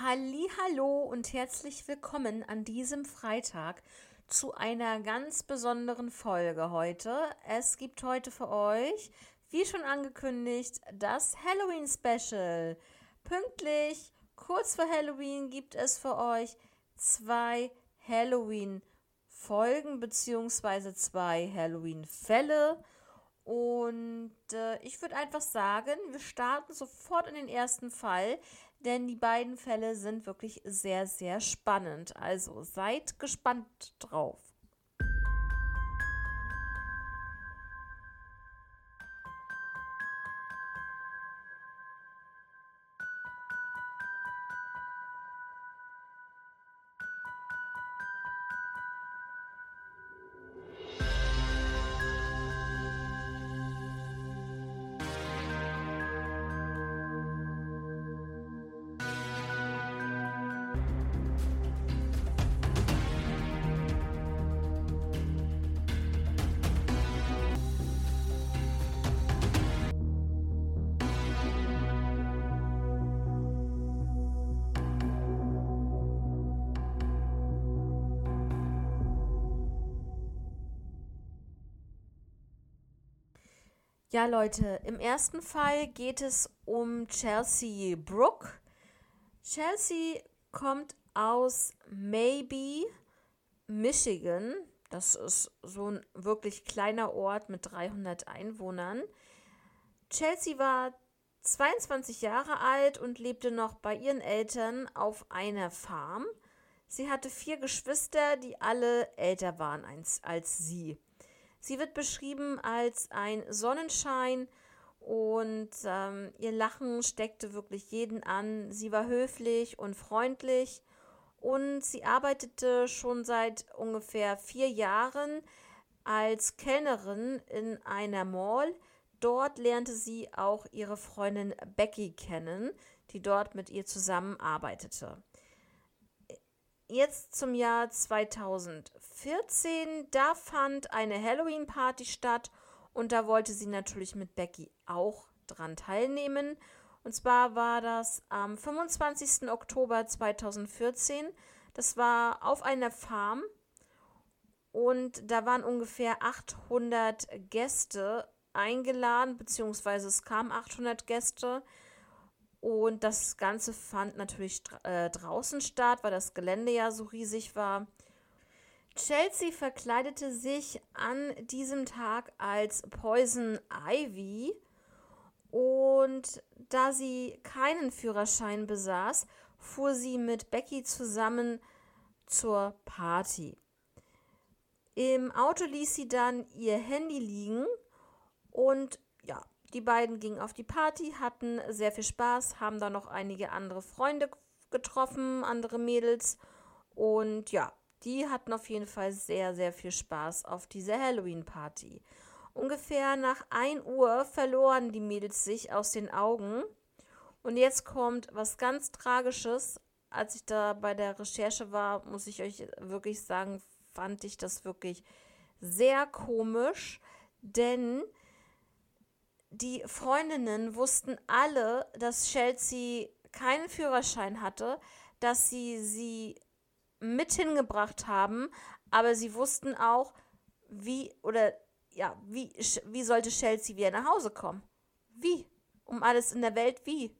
Hallo und herzlich willkommen an diesem Freitag zu einer ganz besonderen Folge heute. Es gibt heute für euch, wie schon angekündigt, das Halloween Special. Pünktlich, kurz vor Halloween gibt es für euch zwei Halloween Folgen bzw. zwei Halloween Fälle. Und äh, ich würde einfach sagen, wir starten sofort in den ersten Fall denn die beiden Fälle sind wirklich sehr, sehr spannend. Also seid gespannt drauf. Ja, Leute, im ersten Fall geht es um Chelsea Brooke. Chelsea kommt aus Maybe, Michigan. Das ist so ein wirklich kleiner Ort mit 300 Einwohnern. Chelsea war 22 Jahre alt und lebte noch bei ihren Eltern auf einer Farm. Sie hatte vier Geschwister, die alle älter waren als, als sie. Sie wird beschrieben als ein Sonnenschein und ähm, ihr Lachen steckte wirklich jeden an. Sie war höflich und freundlich und sie arbeitete schon seit ungefähr vier Jahren als Kellnerin in einer Mall. Dort lernte sie auch ihre Freundin Becky kennen, die dort mit ihr zusammenarbeitete jetzt zum Jahr 2014, da fand eine Halloween-Party statt und da wollte sie natürlich mit Becky auch dran teilnehmen. Und zwar war das am 25. Oktober 2014. Das war auf einer Farm und da waren ungefähr 800 Gäste eingeladen, beziehungsweise es kamen 800 Gäste. Und das Ganze fand natürlich äh, draußen statt, weil das Gelände ja so riesig war. Chelsea verkleidete sich an diesem Tag als Poison Ivy. Und da sie keinen Führerschein besaß, fuhr sie mit Becky zusammen zur Party. Im Auto ließ sie dann ihr Handy liegen und die beiden gingen auf die Party, hatten sehr viel Spaß, haben da noch einige andere Freunde getroffen, andere Mädels. Und ja, die hatten auf jeden Fall sehr, sehr viel Spaß auf dieser Halloween-Party. Ungefähr nach 1 Uhr verloren die Mädels sich aus den Augen. Und jetzt kommt was ganz Tragisches. Als ich da bei der Recherche war, muss ich euch wirklich sagen, fand ich das wirklich sehr komisch. Denn die Freundinnen wussten alle, dass Chelsea keinen Führerschein hatte, dass sie sie mit hingebracht haben, aber sie wussten auch, wie oder ja, wie, wie sollte Chelsea wieder nach Hause kommen? Wie? Um alles in der Welt wie?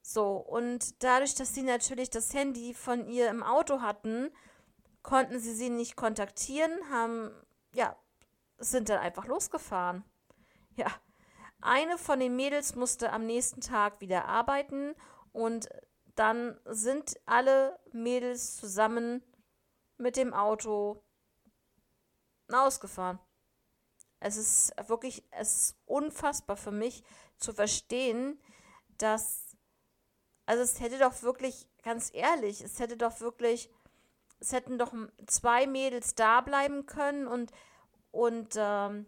So, und dadurch, dass sie natürlich das Handy von ihr im Auto hatten, konnten sie sie nicht kontaktieren, haben, ja, sind dann einfach losgefahren. Ja, eine von den Mädels musste am nächsten Tag wieder arbeiten und dann sind alle Mädels zusammen mit dem Auto ausgefahren. Es ist wirklich, es ist unfassbar für mich zu verstehen, dass, also es hätte doch wirklich, ganz ehrlich, es hätte doch wirklich, es hätten doch zwei Mädels da bleiben können und, und ähm,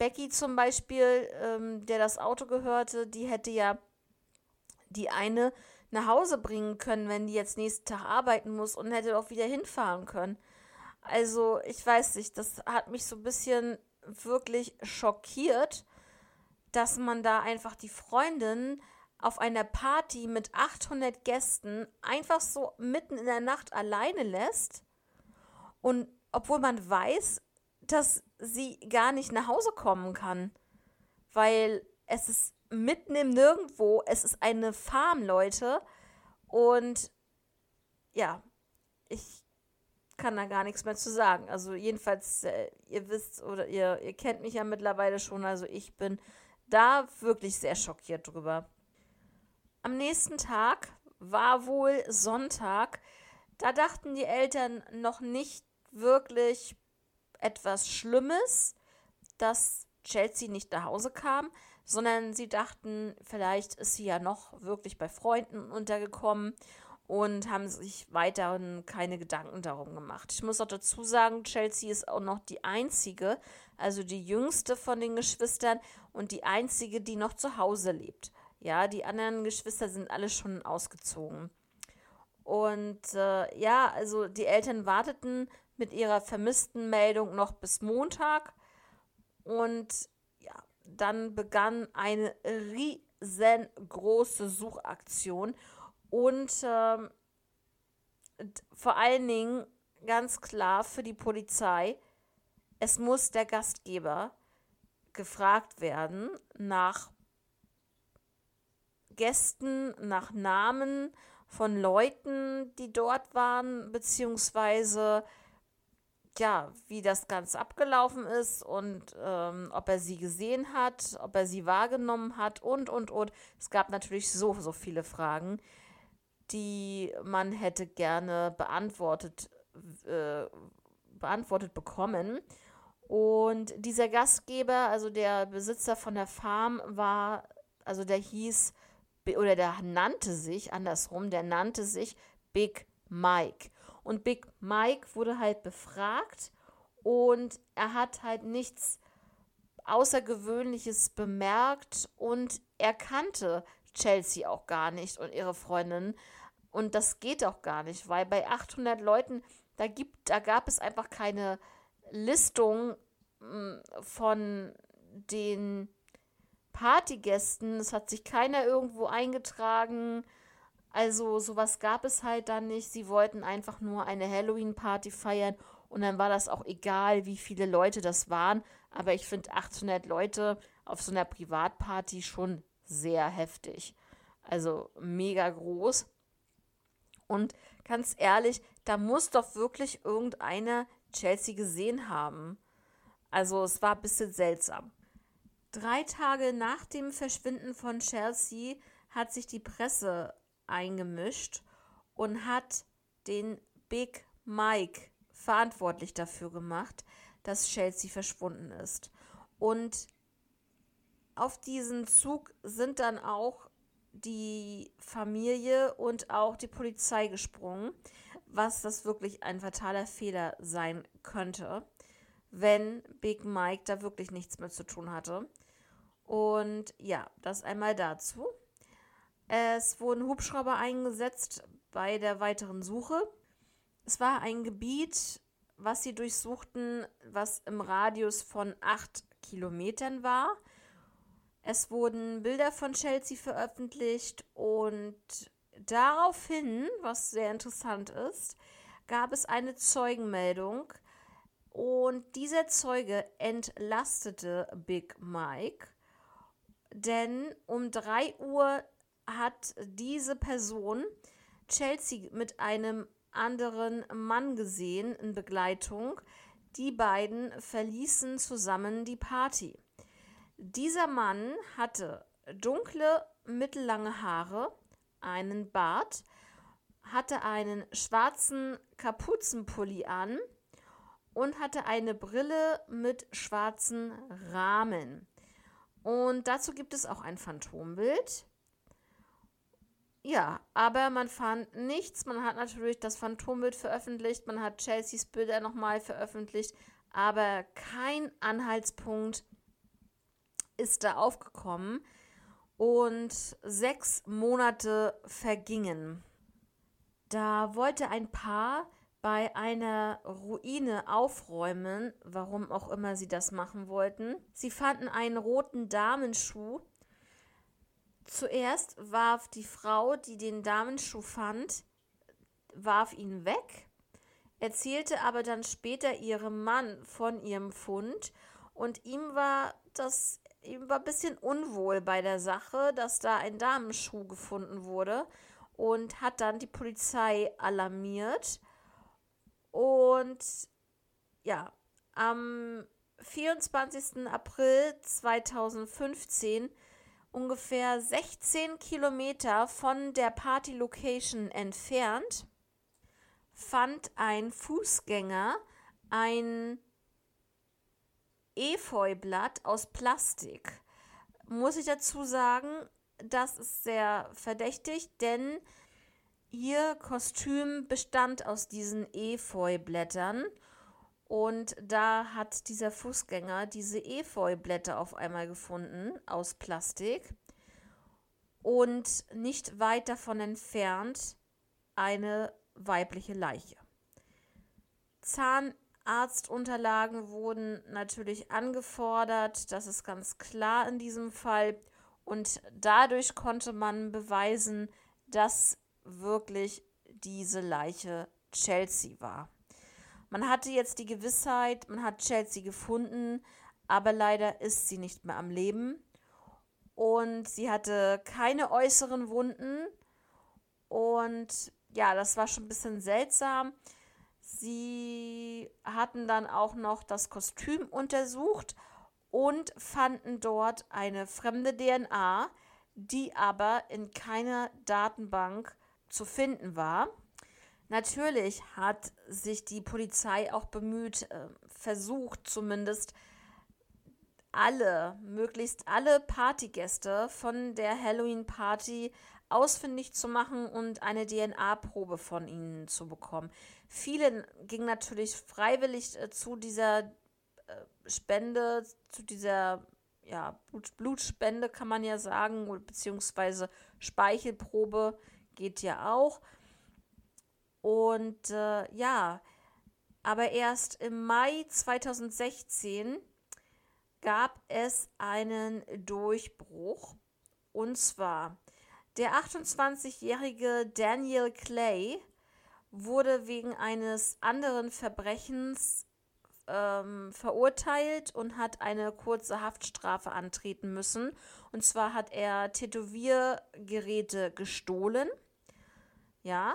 Becky zum Beispiel, ähm, der das Auto gehörte, die hätte ja die eine nach Hause bringen können, wenn die jetzt nächsten Tag arbeiten muss und hätte auch wieder hinfahren können. Also, ich weiß nicht, das hat mich so ein bisschen wirklich schockiert, dass man da einfach die Freundin auf einer Party mit 800 Gästen einfach so mitten in der Nacht alleine lässt und obwohl man weiß, dass sie gar nicht nach Hause kommen kann, weil es ist mitten im Nirgendwo, es ist eine Farm, Leute, und ja, ich kann da gar nichts mehr zu sagen. Also jedenfalls, äh, ihr wisst oder ihr, ihr kennt mich ja mittlerweile schon, also ich bin da wirklich sehr schockiert drüber. Am nächsten Tag war wohl Sonntag. Da dachten die Eltern noch nicht wirklich etwas Schlimmes, dass Chelsea nicht nach Hause kam, sondern sie dachten, vielleicht ist sie ja noch wirklich bei Freunden untergekommen und haben sich weiterhin keine Gedanken darum gemacht. Ich muss auch dazu sagen, Chelsea ist auch noch die einzige, also die jüngste von den Geschwistern und die einzige, die noch zu Hause lebt. Ja, die anderen Geschwister sind alle schon ausgezogen. Und äh, ja, also die Eltern warteten mit ihrer vermissten Meldung noch bis Montag. Und ja, dann begann eine riesengroße Suchaktion. Und ähm, vor allen Dingen ganz klar für die Polizei, es muss der Gastgeber gefragt werden nach Gästen, nach Namen von Leuten, die dort waren, beziehungsweise ja, wie das Ganze abgelaufen ist und ähm, ob er sie gesehen hat, ob er sie wahrgenommen hat und, und, und. Es gab natürlich so, so viele Fragen, die man hätte gerne beantwortet, äh, beantwortet bekommen. Und dieser Gastgeber, also der Besitzer von der Farm, war, also der hieß, oder der nannte sich, andersrum, der nannte sich Big Mike. Und Big Mike wurde halt befragt und er hat halt nichts Außergewöhnliches bemerkt und er kannte Chelsea auch gar nicht und ihre Freundin. Und das geht auch gar nicht, weil bei 800 Leuten, da, gibt, da gab es einfach keine Listung hm, von den Partygästen. Es hat sich keiner irgendwo eingetragen. Also sowas gab es halt dann nicht. Sie wollten einfach nur eine Halloween-Party feiern und dann war das auch egal, wie viele Leute das waren. Aber ich finde 800 Leute auf so einer Privatparty schon sehr heftig. Also mega groß. Und ganz ehrlich, da muss doch wirklich irgendeiner Chelsea gesehen haben. Also es war ein bisschen seltsam. Drei Tage nach dem Verschwinden von Chelsea hat sich die Presse eingemischt und hat den Big Mike verantwortlich dafür gemacht, dass Chelsea verschwunden ist. Und auf diesen Zug sind dann auch die Familie und auch die Polizei gesprungen, was das wirklich ein fataler Fehler sein könnte, wenn Big Mike da wirklich nichts mehr zu tun hatte. Und ja, das einmal dazu. Es wurden Hubschrauber eingesetzt bei der weiteren Suche. Es war ein Gebiet, was sie durchsuchten, was im Radius von acht Kilometern war. Es wurden Bilder von Chelsea veröffentlicht und daraufhin, was sehr interessant ist, gab es eine Zeugenmeldung und dieser Zeuge entlastete Big Mike, denn um 3 Uhr hat diese Person Chelsea mit einem anderen Mann gesehen in Begleitung. Die beiden verließen zusammen die Party. Dieser Mann hatte dunkle, mittellange Haare, einen Bart, hatte einen schwarzen Kapuzenpulli an und hatte eine Brille mit schwarzen Rahmen. Und dazu gibt es auch ein Phantombild. Ja, aber man fand nichts. Man hat natürlich das Phantombild veröffentlicht, man hat Chelseas Bilder nochmal veröffentlicht, aber kein Anhaltspunkt ist da aufgekommen und sechs Monate vergingen. Da wollte ein Paar bei einer Ruine aufräumen, warum auch immer sie das machen wollten. Sie fanden einen roten Damenschuh. Zuerst warf die Frau, die den Damenschuh fand, warf ihn weg, erzählte aber dann später ihrem Mann von ihrem Fund und ihm war das ihm war ein bisschen unwohl bei der Sache, dass da ein Damenschuh gefunden wurde und hat dann die Polizei alarmiert. Und ja, am 24. April 2015, ungefähr 16 Kilometer von der Party-Location entfernt, fand ein Fußgänger ein Efeublatt aus Plastik. Muss ich dazu sagen, das ist sehr verdächtig, denn ihr Kostüm bestand aus diesen Efeublättern und da hat dieser Fußgänger diese Efeublätter auf einmal gefunden aus Plastik und nicht weit davon entfernt eine weibliche Leiche. Zahnarztunterlagen wurden natürlich angefordert, das ist ganz klar in diesem Fall. Und dadurch konnte man beweisen, dass wirklich diese Leiche Chelsea war. Man hatte jetzt die Gewissheit, man hat Chelsea gefunden, aber leider ist sie nicht mehr am Leben. Und sie hatte keine äußeren Wunden. Und ja, das war schon ein bisschen seltsam. Sie hatten dann auch noch das Kostüm untersucht und fanden dort eine fremde DNA, die aber in keiner Datenbank zu finden war. Natürlich hat sich die Polizei auch bemüht, äh, versucht zumindest alle, möglichst alle Partygäste von der Halloween-Party ausfindig zu machen und eine DNA-Probe von ihnen zu bekommen. Viele gingen natürlich freiwillig äh, zu dieser äh, Spende, zu dieser ja, Blut, Blutspende kann man ja sagen, beziehungsweise Speichelprobe geht ja auch. Und äh, ja, aber erst im Mai 2016 gab es einen Durchbruch. Und zwar der 28-jährige Daniel Clay wurde wegen eines anderen Verbrechens ähm, verurteilt und hat eine kurze Haftstrafe antreten müssen. Und zwar hat er Tätowiergeräte gestohlen. Ja,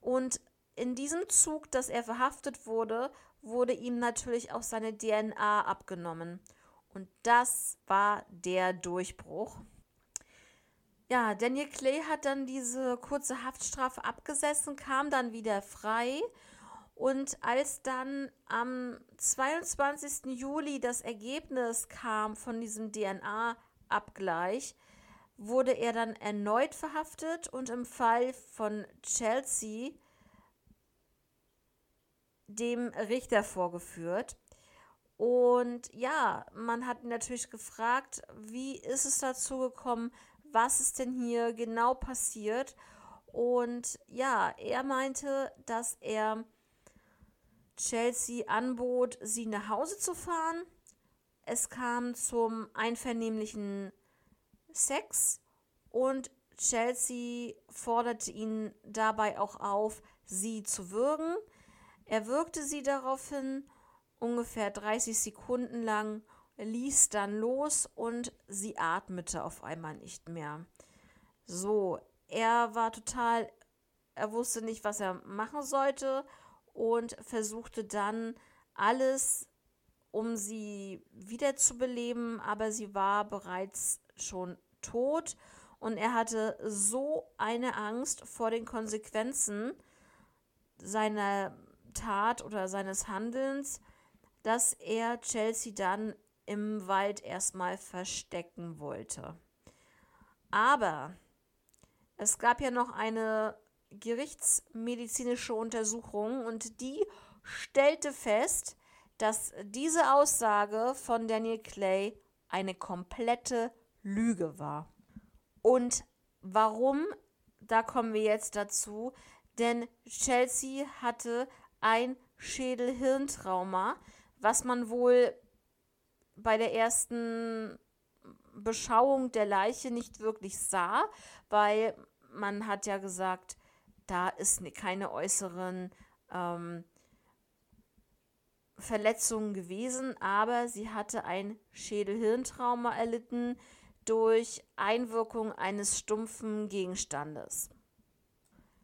und in diesem Zug, dass er verhaftet wurde, wurde ihm natürlich auch seine DNA abgenommen. Und das war der Durchbruch. Ja, Daniel Clay hat dann diese kurze Haftstrafe abgesessen, kam dann wieder frei. Und als dann am 22. Juli das Ergebnis kam von diesem DNA-Abgleich, wurde er dann erneut verhaftet und im Fall von Chelsea dem Richter vorgeführt. Und ja, man hat natürlich gefragt, wie ist es dazu gekommen, was ist denn hier genau passiert? Und ja, er meinte, dass er Chelsea anbot, sie nach Hause zu fahren. Es kam zum einvernehmlichen Sex und Chelsea forderte ihn dabei auch auf, sie zu würgen. Er würgte sie daraufhin ungefähr 30 Sekunden lang, ließ dann los und sie atmete auf einmal nicht mehr. So, er war total, er wusste nicht, was er machen sollte und versuchte dann alles, um sie wiederzubeleben, aber sie war bereits schon tot und er hatte so eine Angst vor den Konsequenzen seiner Tat oder seines Handelns, dass er Chelsea dann im Wald erstmal verstecken wollte. Aber es gab ja noch eine gerichtsmedizinische Untersuchung und die stellte fest, dass diese Aussage von Daniel Clay eine komplette Lüge war. Und warum? Da kommen wir jetzt dazu. Denn Chelsea hatte ein Schädelhirntrauma, was man wohl bei der ersten Beschauung der Leiche nicht wirklich sah, weil man hat ja gesagt, da ist keine äußeren ähm, Verletzungen gewesen, aber sie hatte ein Schädelhirntrauma erlitten durch Einwirkung eines stumpfen Gegenstandes.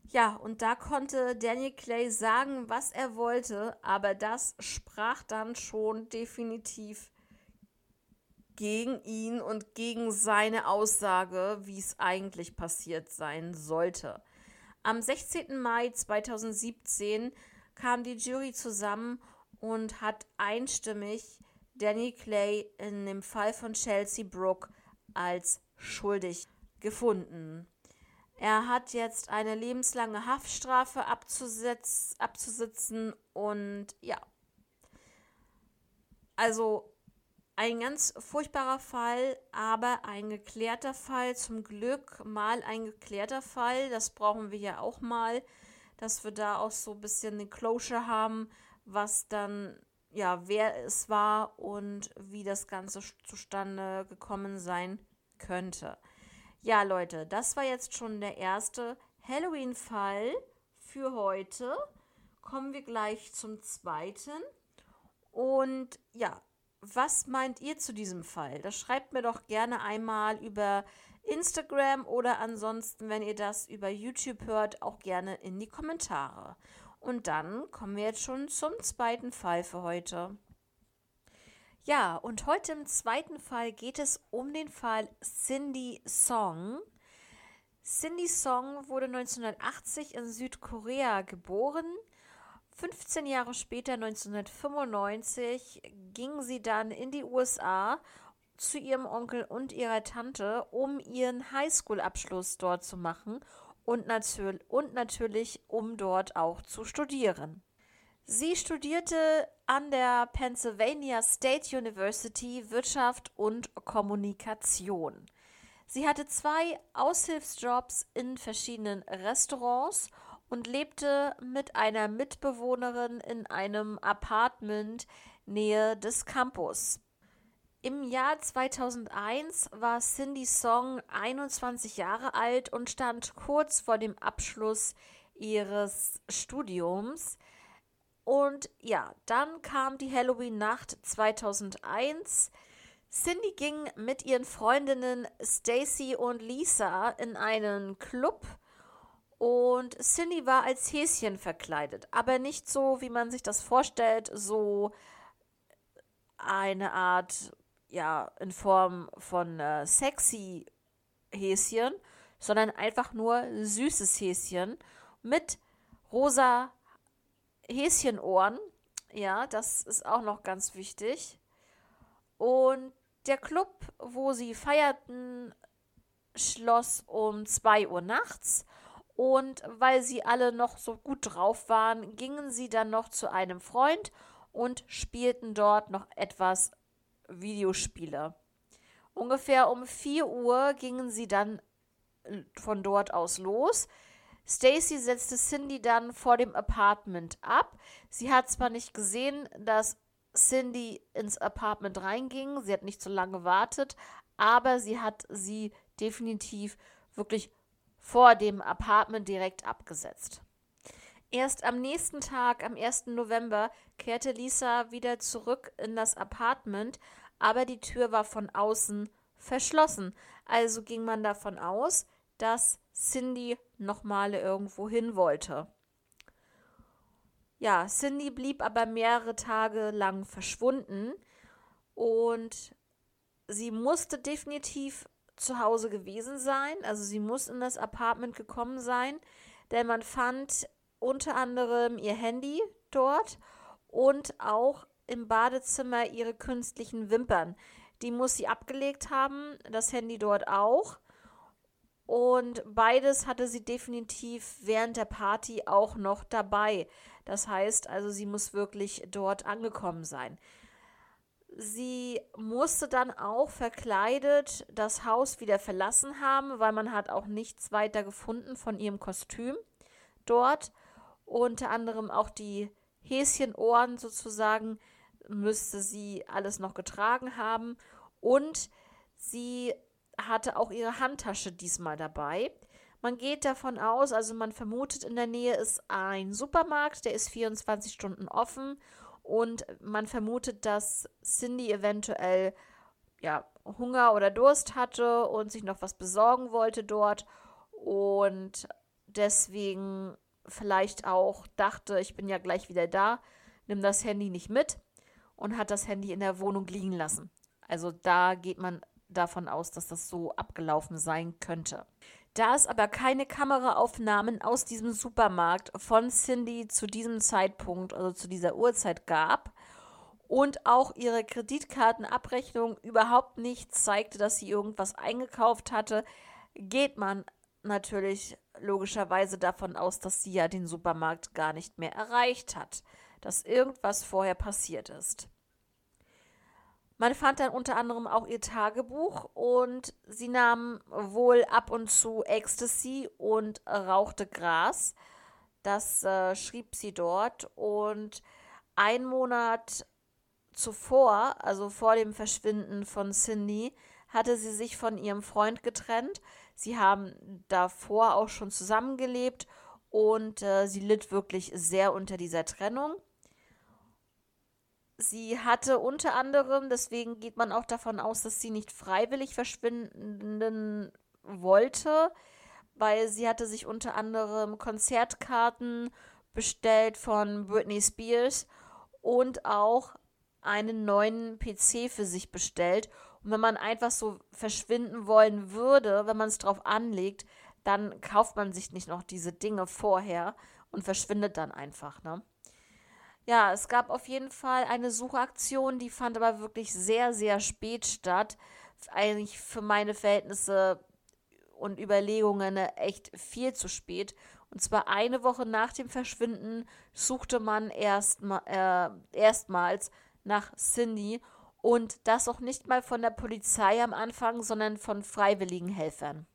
Ja, und da konnte Daniel Clay sagen, was er wollte, aber das sprach dann schon definitiv gegen ihn und gegen seine Aussage, wie es eigentlich passiert sein sollte. Am 16. Mai 2017 kam die Jury zusammen und hat einstimmig Danny Clay in dem Fall von Chelsea Brooke als schuldig gefunden. Er hat jetzt eine lebenslange Haftstrafe abzusetz abzusitzen und ja. Also ein ganz furchtbarer Fall, aber ein geklärter Fall. Zum Glück mal ein geklärter Fall. Das brauchen wir ja auch mal, dass wir da auch so ein bisschen eine Closure haben, was dann, ja, wer es war und wie das Ganze zustande gekommen sein könnte. Ja, Leute, das war jetzt schon der erste Halloween-Fall für heute. Kommen wir gleich zum zweiten. Und ja, was meint ihr zu diesem Fall? Das schreibt mir doch gerne einmal über Instagram oder ansonsten, wenn ihr das über YouTube hört, auch gerne in die Kommentare. Und dann kommen wir jetzt schon zum zweiten Fall für heute. Ja, und heute im zweiten Fall geht es um den Fall Cindy Song. Cindy Song wurde 1980 in Südkorea geboren. 15 Jahre später, 1995, ging sie dann in die USA zu ihrem Onkel und ihrer Tante, um ihren Highschool-Abschluss dort zu machen und, natür und natürlich, um dort auch zu studieren. Sie studierte an der Pennsylvania State University Wirtschaft und Kommunikation. Sie hatte zwei Aushilfsjobs in verschiedenen Restaurants und lebte mit einer Mitbewohnerin in einem Apartment nähe des Campus. Im Jahr 2001 war Cindy Song 21 Jahre alt und stand kurz vor dem Abschluss ihres Studiums. Und ja, dann kam die Halloween-Nacht 2001. Cindy ging mit ihren Freundinnen Stacy und Lisa in einen Club und Cindy war als Häschen verkleidet, aber nicht so, wie man sich das vorstellt, so eine Art ja, in Form von äh, sexy Häschen, sondern einfach nur süßes Häschen mit rosa Häschenohren. Ja, das ist auch noch ganz wichtig. Und der Club, wo sie feierten, schloss um 2 Uhr nachts. Und weil sie alle noch so gut drauf waren, gingen sie dann noch zu einem Freund und spielten dort noch etwas Videospiele. Ungefähr um 4 Uhr gingen sie dann äh, von dort aus los. Stacy setzte Cindy dann vor dem Apartment ab. Sie hat zwar nicht gesehen, dass Cindy ins Apartment reinging, sie hat nicht so lange gewartet, aber sie hat sie definitiv wirklich vor dem Apartment direkt abgesetzt. Erst am nächsten Tag, am 1. November, kehrte Lisa wieder zurück in das Apartment, aber die Tür war von außen verschlossen. Also ging man davon aus, dass Cindy nochmal irgendwo hin wollte. Ja, Cindy blieb aber mehrere Tage lang verschwunden und sie musste definitiv zu Hause gewesen sein. Also sie muss in das Apartment gekommen sein, denn man fand unter anderem ihr Handy dort und auch im Badezimmer ihre künstlichen Wimpern. Die muss sie abgelegt haben, das Handy dort auch. Und beides hatte sie definitiv während der Party auch noch dabei. Das heißt also, sie muss wirklich dort angekommen sein. Sie musste dann auch verkleidet das Haus wieder verlassen haben, weil man hat auch nichts weiter gefunden von ihrem Kostüm dort. Unter anderem auch die Häschenohren sozusagen müsste sie alles noch getragen haben. Und Sie hatte auch ihre Handtasche diesmal dabei. Man geht davon aus, also man vermutet, in der Nähe ist ein Supermarkt, der ist 24 Stunden offen und man vermutet, dass Cindy eventuell ja, Hunger oder Durst hatte und sich noch was besorgen wollte dort und deswegen vielleicht auch dachte, ich bin ja gleich wieder da, nimm das Handy nicht mit und hat das Handy in der Wohnung liegen lassen. Also da geht man davon aus, dass das so abgelaufen sein könnte. Da es aber keine Kameraaufnahmen aus diesem Supermarkt von Cindy zu diesem Zeitpunkt, also zu dieser Uhrzeit gab und auch ihre Kreditkartenabrechnung überhaupt nicht zeigte, dass sie irgendwas eingekauft hatte, geht man natürlich logischerweise davon aus, dass sie ja den Supermarkt gar nicht mehr erreicht hat, dass irgendwas vorher passiert ist. Man fand dann unter anderem auch ihr Tagebuch und sie nahm wohl ab und zu Ecstasy und rauchte Gras. Das äh, schrieb sie dort. Und ein Monat zuvor, also vor dem Verschwinden von Cindy, hatte sie sich von ihrem Freund getrennt. Sie haben davor auch schon zusammengelebt und äh, sie litt wirklich sehr unter dieser Trennung. Sie hatte unter anderem, deswegen geht man auch davon aus, dass sie nicht freiwillig verschwinden wollte, weil sie hatte sich unter anderem Konzertkarten bestellt von Britney Spears und auch einen neuen PC für sich bestellt. Und wenn man einfach so verschwinden wollen würde, wenn man es drauf anlegt, dann kauft man sich nicht noch diese Dinge vorher und verschwindet dann einfach, ne? Ja, es gab auf jeden Fall eine Suchaktion, die fand aber wirklich sehr, sehr spät statt. Eigentlich für meine Verhältnisse und Überlegungen echt viel zu spät. Und zwar eine Woche nach dem Verschwinden suchte man erst, äh, erstmals nach Cindy und das auch nicht mal von der Polizei am Anfang, sondern von freiwilligen Helfern.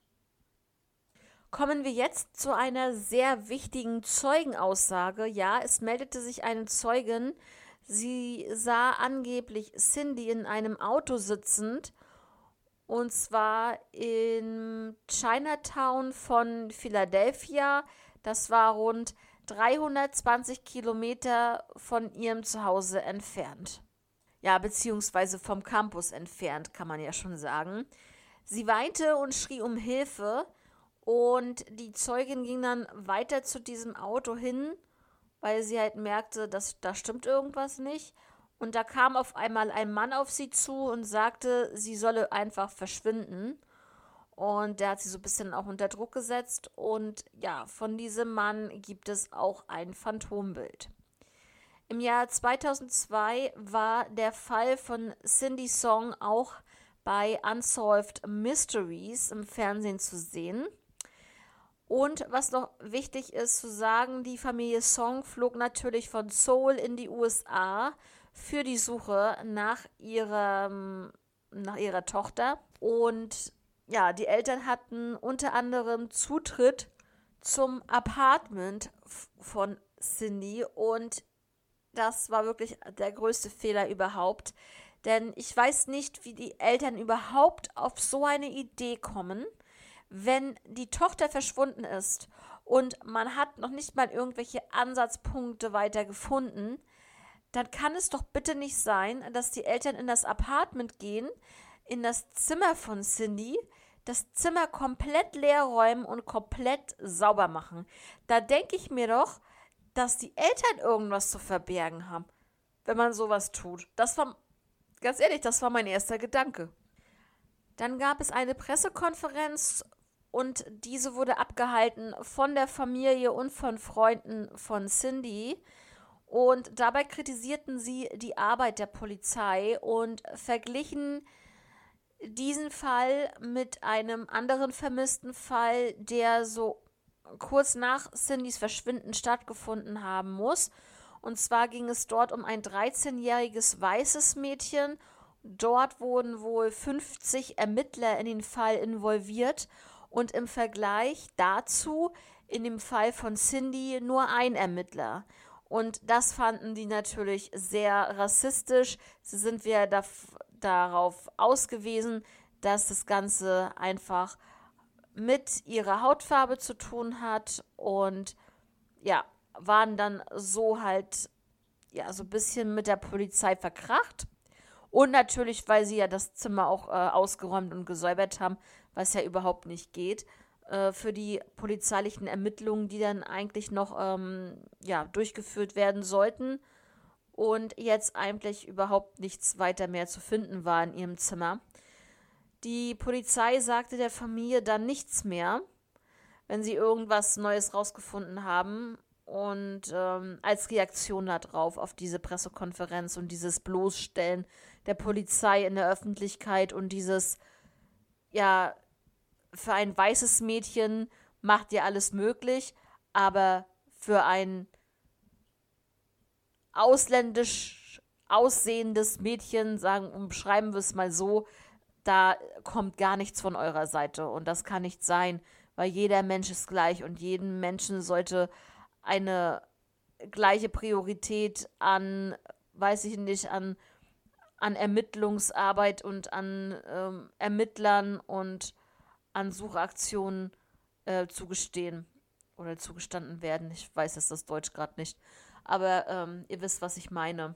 Kommen wir jetzt zu einer sehr wichtigen Zeugenaussage. Ja, es meldete sich eine Zeugin. Sie sah angeblich Cindy in einem Auto sitzend und zwar in Chinatown von Philadelphia. Das war rund 320 Kilometer von ihrem Zuhause entfernt. Ja, beziehungsweise vom Campus entfernt, kann man ja schon sagen. Sie weinte und schrie um Hilfe. Und die Zeugin ging dann weiter zu diesem Auto hin, weil sie halt merkte, dass da stimmt irgendwas nicht. Und da kam auf einmal ein Mann auf sie zu und sagte, sie solle einfach verschwinden. Und der hat sie so ein bisschen auch unter Druck gesetzt. Und ja, von diesem Mann gibt es auch ein Phantombild. Im Jahr 2002 war der Fall von Cindy Song auch bei Unsolved Mysteries im Fernsehen zu sehen. Und was noch wichtig ist zu sagen, die Familie Song flog natürlich von Seoul in die USA für die Suche nach ihrem nach ihrer Tochter und ja, die Eltern hatten unter anderem Zutritt zum Apartment von Cindy und das war wirklich der größte Fehler überhaupt, denn ich weiß nicht, wie die Eltern überhaupt auf so eine Idee kommen wenn die Tochter verschwunden ist und man hat noch nicht mal irgendwelche Ansatzpunkte weiter gefunden, dann kann es doch bitte nicht sein, dass die Eltern in das Apartment gehen, in das Zimmer von Cindy, das Zimmer komplett leer räumen und komplett sauber machen. Da denke ich mir doch, dass die Eltern irgendwas zu verbergen haben, wenn man sowas tut. Das war, ganz ehrlich, das war mein erster Gedanke. Dann gab es eine Pressekonferenz und diese wurde abgehalten von der Familie und von Freunden von Cindy. Und dabei kritisierten sie die Arbeit der Polizei und verglichen diesen Fall mit einem anderen vermissten Fall, der so kurz nach Cindys Verschwinden stattgefunden haben muss. Und zwar ging es dort um ein 13-jähriges weißes Mädchen. Dort wurden wohl 50 Ermittler in den Fall involviert und im Vergleich dazu in dem Fall von Cindy nur ein Ermittler. Und das fanden die natürlich sehr rassistisch. Sie sind wieder da, darauf ausgewiesen, dass das Ganze einfach mit ihrer Hautfarbe zu tun hat und ja, waren dann so halt ja so ein bisschen mit der Polizei verkracht. Und natürlich, weil sie ja das Zimmer auch äh, ausgeräumt und gesäubert haben, was ja überhaupt nicht geht, äh, für die polizeilichen Ermittlungen, die dann eigentlich noch ähm, ja, durchgeführt werden sollten. Und jetzt eigentlich überhaupt nichts weiter mehr zu finden war in ihrem Zimmer. Die Polizei sagte der Familie dann nichts mehr, wenn sie irgendwas Neues rausgefunden haben. Und ähm, als Reaktion darauf, auf diese Pressekonferenz und dieses Bloßstellen der Polizei in der Öffentlichkeit und dieses, ja, für ein weißes Mädchen macht ihr alles möglich, aber für ein ausländisch aussehendes Mädchen, sagen, umschreiben wir es mal so, da kommt gar nichts von eurer Seite und das kann nicht sein, weil jeder Mensch ist gleich und jedem Menschen sollte eine gleiche Priorität an, weiß ich nicht, an, an Ermittlungsarbeit und an ähm, Ermittlern und an Suchaktionen äh, zugestehen oder zugestanden werden. Ich weiß jetzt das Deutsch gerade nicht, aber ähm, ihr wisst, was ich meine.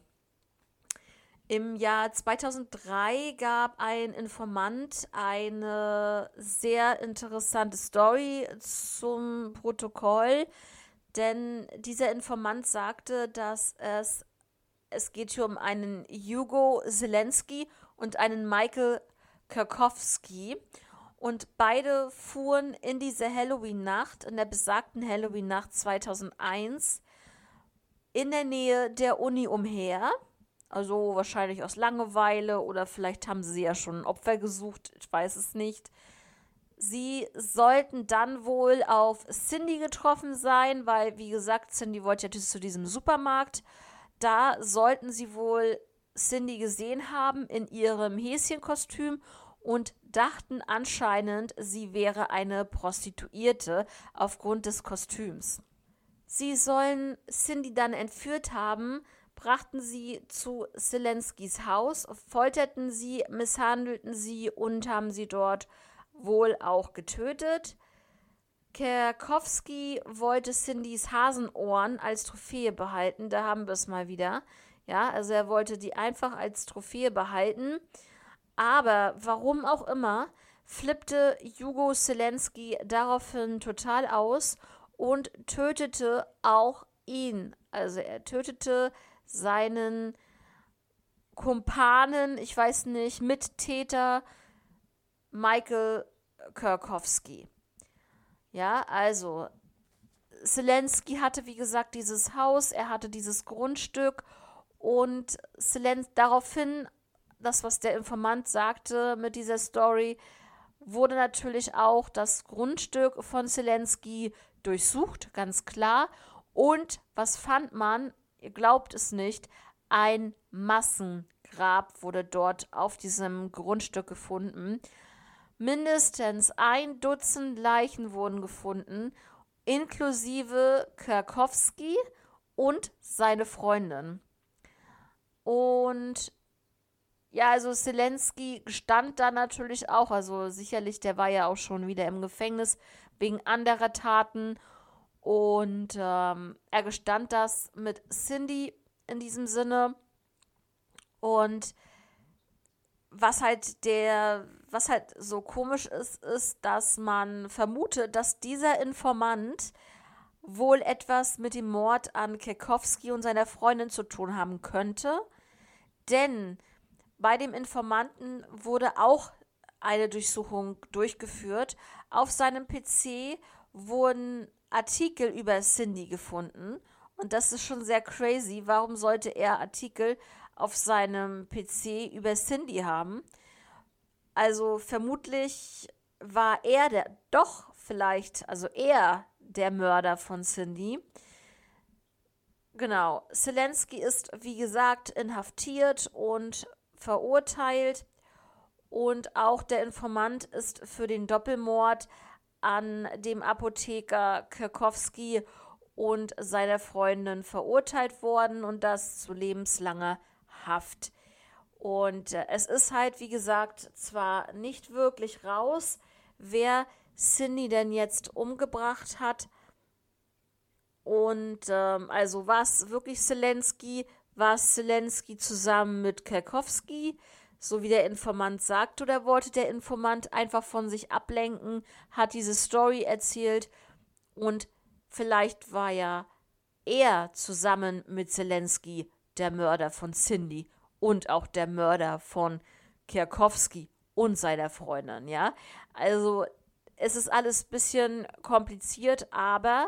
Im Jahr 2003 gab ein Informant eine sehr interessante Story zum Protokoll, denn dieser Informant sagte, dass es, es geht hier um einen Hugo Zelensky und einen Michael Kirkowski und beide fuhren in diese Halloween-Nacht, in der besagten Halloween-Nacht 2001, in der Nähe der Uni umher also wahrscheinlich aus Langeweile oder vielleicht haben sie ja schon ein Opfer gesucht, ich weiß es nicht. Sie sollten dann wohl auf Cindy getroffen sein, weil, wie gesagt, Cindy wollte ja zu diesem Supermarkt. Da sollten sie wohl Cindy gesehen haben in ihrem Häschenkostüm und dachten anscheinend, sie wäre eine Prostituierte aufgrund des Kostüms. Sie sollen Cindy dann entführt haben, brachten sie zu Zelenskys Haus, folterten sie, misshandelten sie und haben sie dort wohl auch getötet. Kerkowski wollte Cindys Hasenohren als Trophäe behalten. Da haben wir es mal wieder. Ja, also er wollte die einfach als Trophäe behalten. Aber warum auch immer, flippte Hugo Zelensky daraufhin total aus und tötete auch ihn. Also er tötete seinen Kumpanen, ich weiß nicht, Mittäter Michael Kirkowski. Ja, also Zelensky hatte, wie gesagt, dieses Haus, er hatte dieses Grundstück und Zelensky daraufhin, das, was der Informant sagte mit dieser Story, wurde natürlich auch das Grundstück von Zelensky durchsucht, ganz klar. Und was fand man? Ihr glaubt es nicht, ein Massengrab wurde dort auf diesem Grundstück gefunden. Mindestens ein Dutzend Leichen wurden gefunden, inklusive Kerkowski und seine Freundin. Und ja, also Zelensky stand da natürlich auch, also sicherlich, der war ja auch schon wieder im Gefängnis wegen anderer Taten und ähm, er gestand das mit Cindy in diesem Sinne. Und was halt der, was halt so komisch ist, ist, dass man vermutet, dass dieser Informant wohl etwas mit dem Mord an Kekowski und seiner Freundin zu tun haben könnte. Denn bei dem Informanten wurde auch eine Durchsuchung durchgeführt. Auf seinem PC wurden Artikel über Cindy gefunden. Und das ist schon sehr crazy. Warum sollte er Artikel auf seinem PC über Cindy haben? Also vermutlich war er der, doch vielleicht, also er der Mörder von Cindy. Genau, Zelensky ist, wie gesagt, inhaftiert und verurteilt. Und auch der Informant ist für den Doppelmord an dem Apotheker Kirkowski und seiner Freundin verurteilt worden und das zu lebenslanger Haft. Und äh, es ist halt, wie gesagt, zwar nicht wirklich raus, wer Cindy denn jetzt umgebracht hat. Und ähm, also war es wirklich Zelensky, war Zelensky zusammen mit Kerkowski, so wie der Informant sagt, oder wollte der Informant einfach von sich ablenken, hat diese Story erzählt und vielleicht war ja er zusammen mit Zelensky der Mörder von Cindy und auch der Mörder von Kierkowski und seiner Freundin, ja. Also es ist alles ein bisschen kompliziert, aber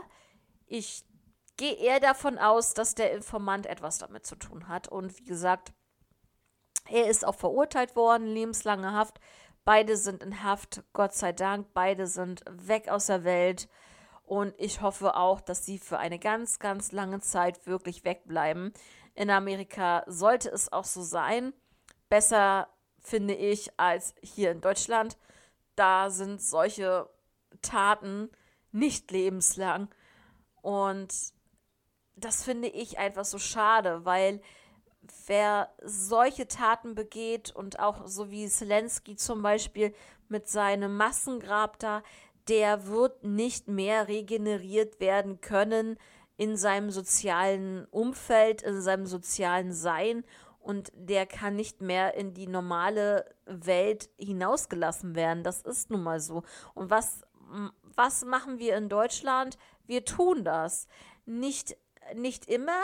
ich gehe eher davon aus, dass der Informant etwas damit zu tun hat. Und wie gesagt, er ist auch verurteilt worden, lebenslange Haft. Beide sind in Haft, Gott sei Dank. Beide sind weg aus der Welt. Und ich hoffe auch, dass sie für eine ganz, ganz lange Zeit wirklich wegbleiben. In Amerika sollte es auch so sein. Besser finde ich als hier in Deutschland. Da sind solche Taten nicht lebenslang. Und das finde ich einfach so schade, weil wer solche Taten begeht und auch so wie Zelensky zum Beispiel mit seinem Massengrab da, der wird nicht mehr regeneriert werden können in seinem sozialen Umfeld, in seinem sozialen Sein und der kann nicht mehr in die normale Welt hinausgelassen werden. Das ist nun mal so. Und was, was machen wir in Deutschland? Wir tun das. Nicht, nicht immer.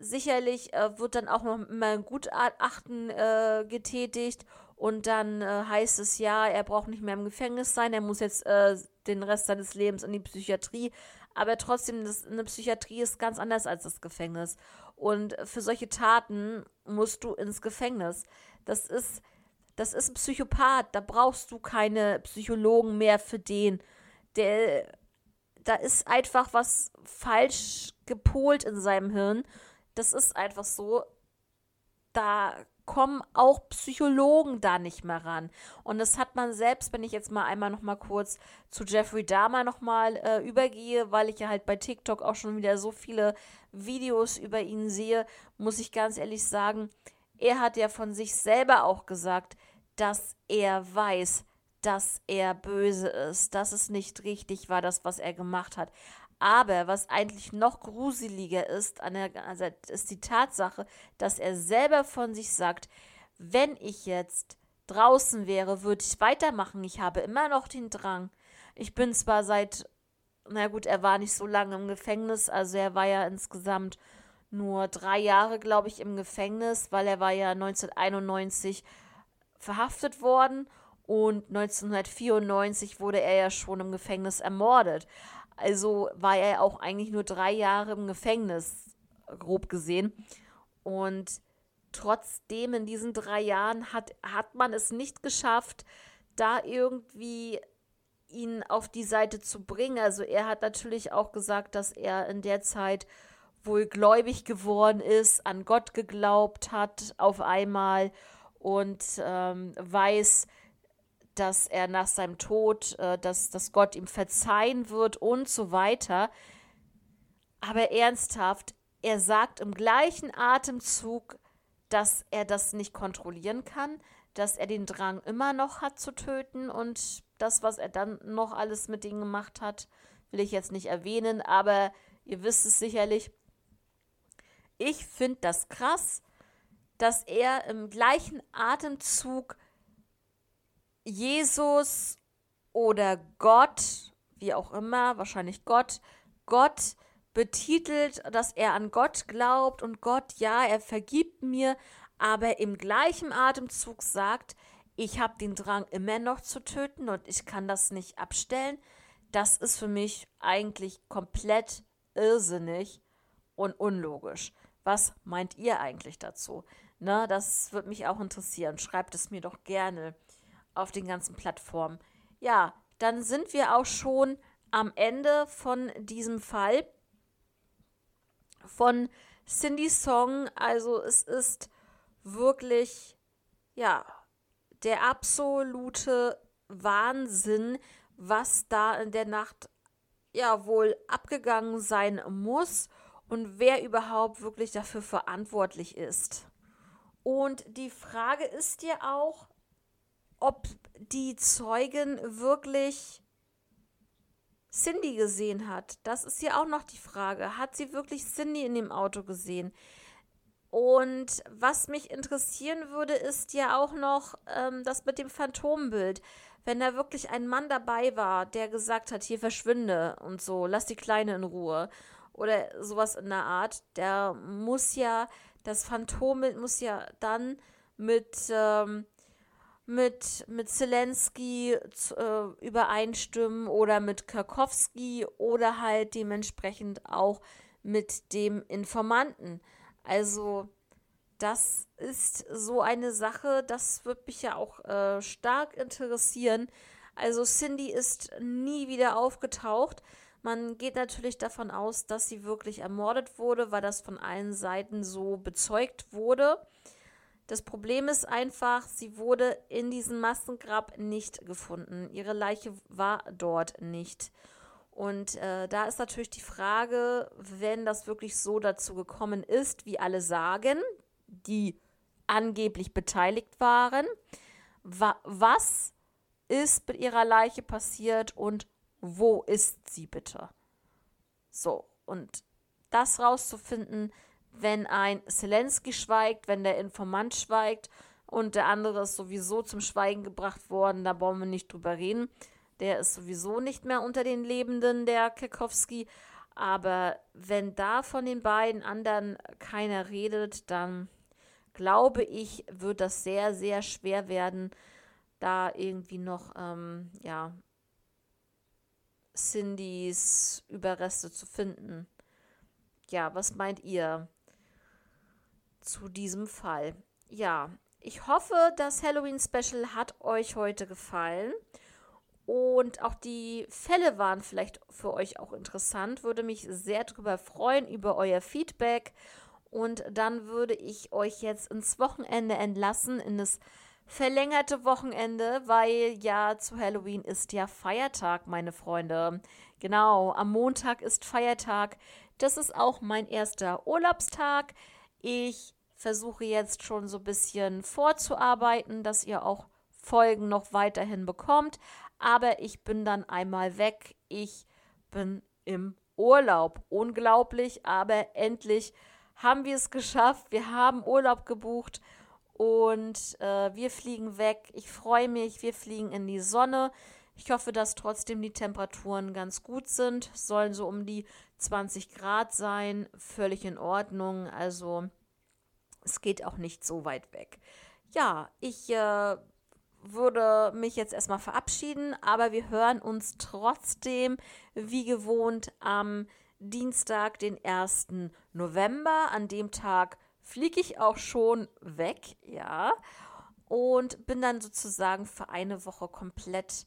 Sicherlich äh, wird dann auch noch immer ein Gutachten äh, getätigt und dann äh, heißt es ja, er braucht nicht mehr im Gefängnis sein, er muss jetzt äh, den Rest seines Lebens in die Psychiatrie aber trotzdem, das, eine Psychiatrie ist ganz anders als das Gefängnis. Und für solche Taten musst du ins Gefängnis. Das ist, das ist ein Psychopath, da brauchst du keine Psychologen mehr für den. Der, da ist einfach was falsch gepolt in seinem Hirn. Das ist einfach so. Da kommen auch Psychologen da nicht mehr ran. Und das hat man selbst, wenn ich jetzt mal einmal noch mal kurz zu Jeffrey Dahmer noch mal äh, übergehe, weil ich ja halt bei TikTok auch schon wieder so viele Videos über ihn sehe, muss ich ganz ehrlich sagen, er hat ja von sich selber auch gesagt, dass er weiß, dass er böse ist, dass es nicht richtig war, das, was er gemacht hat. Aber was eigentlich noch gruseliger ist, der, also ist die Tatsache, dass er selber von sich sagt, wenn ich jetzt draußen wäre, würde ich weitermachen. Ich habe immer noch den Drang. Ich bin zwar seit, na gut, er war nicht so lange im Gefängnis, also er war ja insgesamt nur drei Jahre, glaube ich, im Gefängnis, weil er war ja 1991 verhaftet worden und 1994 wurde er ja schon im Gefängnis ermordet. Also war er auch eigentlich nur drei Jahre im Gefängnis, grob gesehen. Und trotzdem in diesen drei Jahren hat, hat man es nicht geschafft, da irgendwie ihn auf die Seite zu bringen. Also er hat natürlich auch gesagt, dass er in der Zeit wohl gläubig geworden ist, an Gott geglaubt hat auf einmal und ähm, weiß, dass er nach seinem Tod, äh, dass, dass Gott ihm verzeihen wird und so weiter. Aber ernsthaft, er sagt im gleichen Atemzug, dass er das nicht kontrollieren kann, dass er den Drang immer noch hat zu töten und das, was er dann noch alles mit denen gemacht hat, will ich jetzt nicht erwähnen, aber ihr wisst es sicherlich. Ich finde das krass, dass er im gleichen Atemzug Jesus oder Gott, wie auch immer, wahrscheinlich Gott, Gott betitelt, dass er an Gott glaubt und Gott, ja, er vergibt mir, aber im gleichen Atemzug sagt, ich habe den Drang immer noch zu töten und ich kann das nicht abstellen, das ist für mich eigentlich komplett irrsinnig und unlogisch. Was meint ihr eigentlich dazu? Na, das würde mich auch interessieren. Schreibt es mir doch gerne auf den ganzen Plattformen. Ja, dann sind wir auch schon am Ende von diesem Fall von Cindy Song. Also es ist wirklich, ja, der absolute Wahnsinn, was da in der Nacht ja wohl abgegangen sein muss und wer überhaupt wirklich dafür verantwortlich ist. Und die Frage ist ja auch, ob die Zeugin wirklich Cindy gesehen hat. Das ist ja auch noch die Frage. Hat sie wirklich Cindy in dem Auto gesehen? Und was mich interessieren würde, ist ja auch noch ähm, das mit dem Phantombild. Wenn da wirklich ein Mann dabei war, der gesagt hat, hier verschwinde und so, lass die Kleine in Ruhe oder sowas in der Art, der muss ja, das Phantombild muss ja dann mit ähm, mit, mit Zelensky äh, übereinstimmen oder mit Karkowski oder halt dementsprechend auch mit dem Informanten. Also das ist so eine Sache, das wird mich ja auch äh, stark interessieren. Also Cindy ist nie wieder aufgetaucht. Man geht natürlich davon aus, dass sie wirklich ermordet wurde, weil das von allen Seiten so bezeugt wurde. Das Problem ist einfach, sie wurde in diesem Massengrab nicht gefunden. Ihre Leiche war dort nicht. Und äh, da ist natürlich die Frage, wenn das wirklich so dazu gekommen ist, wie alle sagen, die angeblich beteiligt waren, wa was ist mit ihrer Leiche passiert und wo ist sie bitte? So, und das rauszufinden, wenn ein Zelensky schweigt, wenn der Informant schweigt und der andere ist sowieso zum Schweigen gebracht worden, da wollen wir nicht drüber reden. Der ist sowieso nicht mehr unter den Lebenden, der Kekowski. Aber wenn da von den beiden anderen keiner redet, dann glaube ich, wird das sehr, sehr schwer werden, da irgendwie noch, ähm, ja, Cindys Überreste zu finden. Ja, was meint ihr? Zu diesem Fall. Ja, ich hoffe, das Halloween Special hat euch heute gefallen. Und auch die Fälle waren vielleicht für euch auch interessant. Würde mich sehr darüber freuen, über euer Feedback. Und dann würde ich euch jetzt ins Wochenende entlassen, in das verlängerte Wochenende, weil ja zu Halloween ist ja Feiertag, meine Freunde. Genau, am Montag ist Feiertag. Das ist auch mein erster Urlaubstag. Ich versuche jetzt schon so ein bisschen vorzuarbeiten, dass ihr auch Folgen noch weiterhin bekommt. Aber ich bin dann einmal weg. Ich bin im Urlaub. Unglaublich, aber endlich haben wir es geschafft. Wir haben Urlaub gebucht und äh, wir fliegen weg. Ich freue mich. Wir fliegen in die Sonne. Ich hoffe, dass trotzdem die Temperaturen ganz gut sind. Sollen so um die 20 Grad sein. Völlig in Ordnung. Also es geht auch nicht so weit weg. Ja, ich äh, würde mich jetzt erstmal verabschieden, aber wir hören uns trotzdem wie gewohnt am Dienstag, den 1. November. An dem Tag fliege ich auch schon weg, ja, und bin dann sozusagen für eine Woche komplett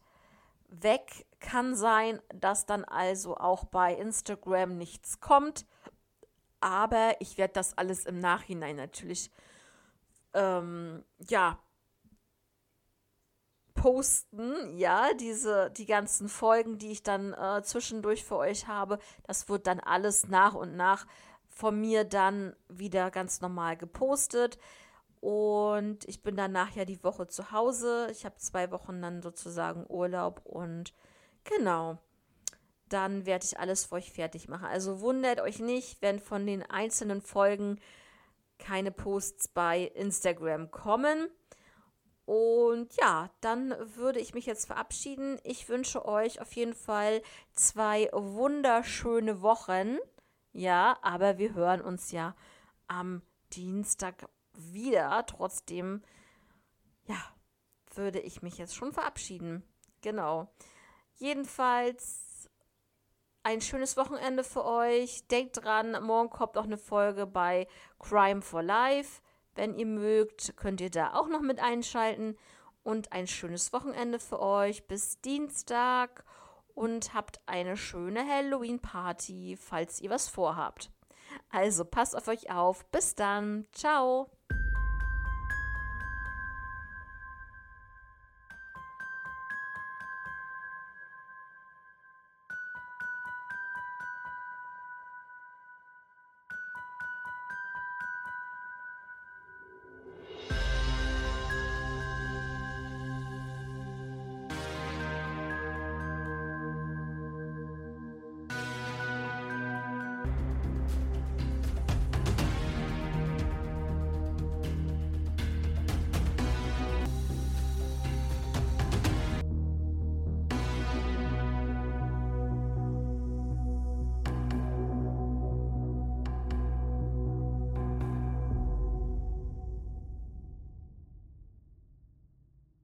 weg. Kann sein, dass dann also auch bei Instagram nichts kommt aber ich werde das alles im Nachhinein natürlich, ähm, ja, posten, ja, diese, die ganzen Folgen, die ich dann äh, zwischendurch für euch habe, das wird dann alles nach und nach von mir dann wieder ganz normal gepostet. Und ich bin dann nachher die Woche zu Hause. Ich habe zwei Wochen dann sozusagen Urlaub und genau dann werde ich alles für euch fertig machen. Also wundert euch nicht, wenn von den einzelnen Folgen keine Posts bei Instagram kommen. Und ja, dann würde ich mich jetzt verabschieden. Ich wünsche euch auf jeden Fall zwei wunderschöne Wochen. Ja, aber wir hören uns ja am Dienstag wieder. Trotzdem, ja, würde ich mich jetzt schon verabschieden. Genau. Jedenfalls ein schönes Wochenende für euch. Denkt dran, morgen kommt auch eine Folge bei Crime for Life. Wenn ihr mögt, könnt ihr da auch noch mit einschalten. Und ein schönes Wochenende für euch. Bis Dienstag. Und habt eine schöne Halloween-Party, falls ihr was vorhabt. Also passt auf euch auf. Bis dann. Ciao.